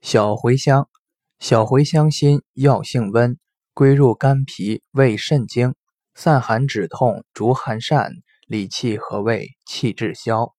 小茴香，小茴香心药性温，归入肝脾、胃、肾经，散寒止痛，逐寒散，理气和胃，气滞消。